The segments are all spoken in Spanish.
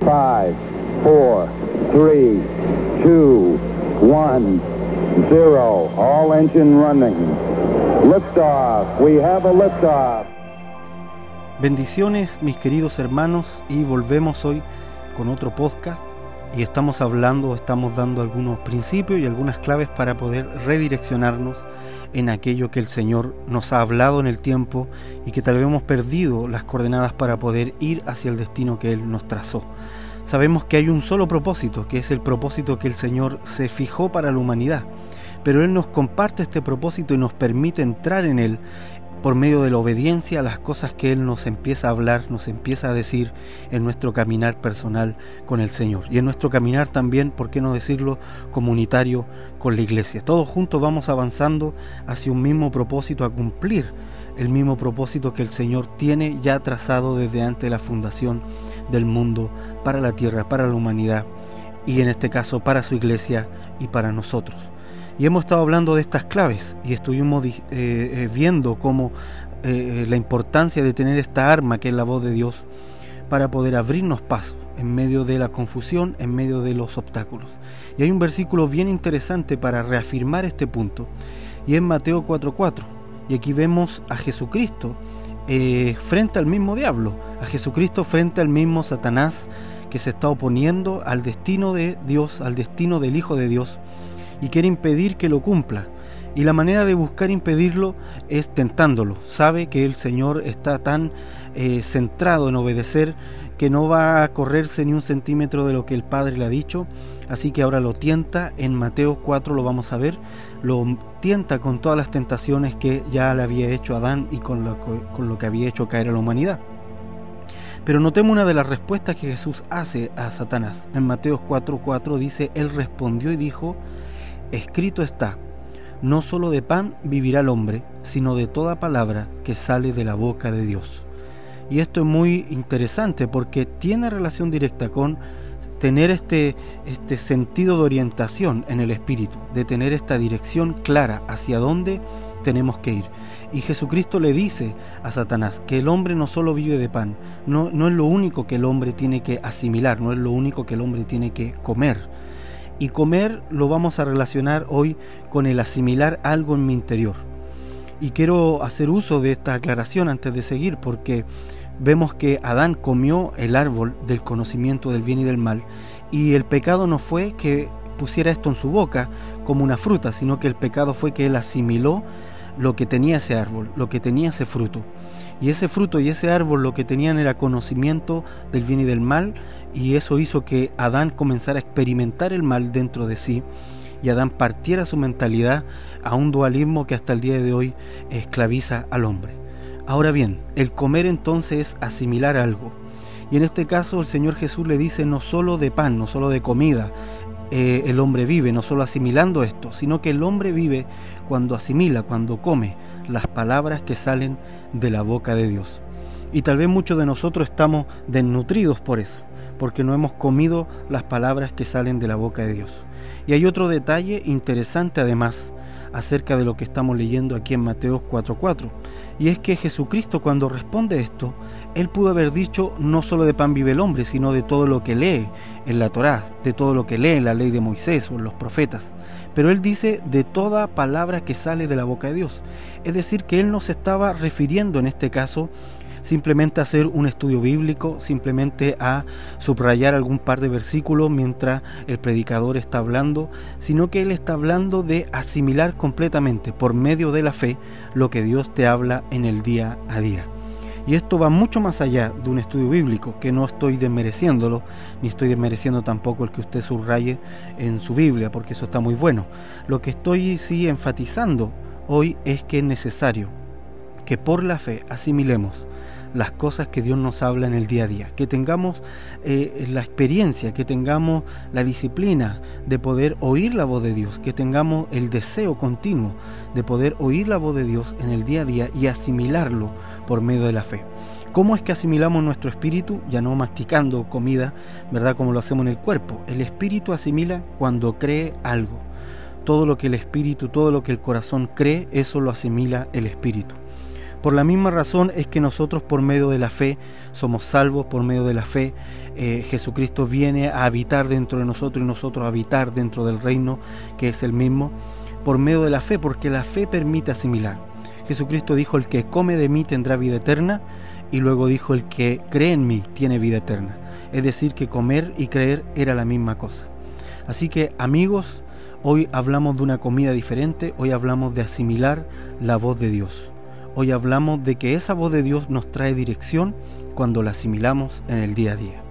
Five, four, three, two, one, zero. All engine running. Liftoff. We have a liftoff. Bendiciones, mis queridos hermanos, y volvemos hoy con otro podcast. Y estamos hablando, estamos dando algunos principios y algunas claves para poder redireccionarnos en aquello que el Señor nos ha hablado en el tiempo y que tal vez hemos perdido las coordenadas para poder ir hacia el destino que Él nos trazó. Sabemos que hay un solo propósito, que es el propósito que el Señor se fijó para la humanidad, pero Él nos comparte este propósito y nos permite entrar en Él por medio de la obediencia a las cosas que Él nos empieza a hablar, nos empieza a decir en nuestro caminar personal con el Señor. Y en nuestro caminar también, ¿por qué no decirlo?, comunitario con la iglesia. Todos juntos vamos avanzando hacia un mismo propósito, a cumplir el mismo propósito que el Señor tiene ya trazado desde antes de la fundación del mundo para la tierra, para la humanidad y en este caso para su iglesia y para nosotros. Y hemos estado hablando de estas claves y estuvimos eh, eh, viendo cómo eh, la importancia de tener esta arma que es la voz de Dios para poder abrirnos paso en medio de la confusión, en medio de los obstáculos. Y hay un versículo bien interesante para reafirmar este punto y es Mateo 4:4. Y aquí vemos a Jesucristo frente al mismo diablo, a Jesucristo frente al mismo Satanás que se está oponiendo al destino de Dios, al destino del Hijo de Dios y quiere impedir que lo cumpla. Y la manera de buscar impedirlo es tentándolo. Sabe que el Señor está tan eh, centrado en obedecer que no va a correrse ni un centímetro de lo que el Padre le ha dicho. Así que ahora lo tienta. En Mateo 4 lo vamos a ver. Lo tienta con todas las tentaciones que ya le había hecho Adán y con lo, con lo que había hecho caer a la humanidad. Pero notemos una de las respuestas que Jesús hace a Satanás. En Mateo 4:4 dice, Él respondió y dijo, escrito está, no solo de pan vivirá el hombre, sino de toda palabra que sale de la boca de Dios. Y esto es muy interesante porque tiene relación directa con tener este, este sentido de orientación en el espíritu, de tener esta dirección clara hacia dónde tenemos que ir. Y Jesucristo le dice a Satanás que el hombre no solo vive de pan, no, no es lo único que el hombre tiene que asimilar, no es lo único que el hombre tiene que comer y comer lo vamos a relacionar hoy con el asimilar algo en mi interior. Y quiero hacer uso de esta aclaración antes de seguir porque vemos que Adán comió el árbol del conocimiento del bien y del mal y el pecado no fue que pusiera esto en su boca como una fruta, sino que el pecado fue que él asimiló lo que tenía ese árbol, lo que tenía ese fruto. Y ese fruto y ese árbol lo que tenían era conocimiento del bien y del mal, y eso hizo que Adán comenzara a experimentar el mal dentro de sí, y Adán partiera su mentalidad a un dualismo que hasta el día de hoy esclaviza al hombre. Ahora bien, el comer entonces es asimilar algo. Y en este caso el Señor Jesús le dice no solo de pan, no solo de comida, eh, el hombre vive, no solo asimilando esto, sino que el hombre vive cuando asimila, cuando come las palabras que salen de la boca de Dios. Y tal vez muchos de nosotros estamos desnutridos por eso, porque no hemos comido las palabras que salen de la boca de Dios. Y hay otro detalle interesante además acerca de lo que estamos leyendo aquí en Mateo 4:4. Y es que Jesucristo cuando responde esto, él pudo haber dicho no solo de pan vive el hombre, sino de todo lo que lee en la Torá, de todo lo que lee en la ley de Moisés o en los profetas. Pero él dice de toda palabra que sale de la boca de Dios. Es decir, que él no se estaba refiriendo en este caso simplemente hacer un estudio bíblico, simplemente a subrayar algún par de versículos mientras el predicador está hablando, sino que él está hablando de asimilar completamente por medio de la fe lo que Dios te habla en el día a día. Y esto va mucho más allá de un estudio bíblico, que no estoy desmereciéndolo, ni estoy desmereciendo tampoco el que usted subraye en su Biblia, porque eso está muy bueno. Lo que estoy sí enfatizando hoy es que es necesario que por la fe asimilemos las cosas que Dios nos habla en el día a día, que tengamos eh, la experiencia, que tengamos la disciplina de poder oír la voz de Dios, que tengamos el deseo continuo de poder oír la voz de Dios en el día a día y asimilarlo por medio de la fe. ¿Cómo es que asimilamos nuestro espíritu? Ya no masticando comida, ¿verdad? Como lo hacemos en el cuerpo. El espíritu asimila cuando cree algo. Todo lo que el espíritu, todo lo que el corazón cree, eso lo asimila el espíritu. Por la misma razón es que nosotros por medio de la fe somos salvos, por medio de la fe eh, Jesucristo viene a habitar dentro de nosotros y nosotros a habitar dentro del reino que es el mismo, por medio de la fe, porque la fe permite asimilar. Jesucristo dijo, el que come de mí tendrá vida eterna, y luego dijo, el que cree en mí tiene vida eterna. Es decir, que comer y creer era la misma cosa. Así que amigos, hoy hablamos de una comida diferente, hoy hablamos de asimilar la voz de Dios. Hoy hablamos de que esa voz de Dios nos trae dirección cuando la asimilamos en el día a día.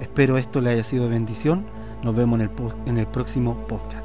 Espero esto le haya sido bendición. Nos vemos en el, en el próximo podcast.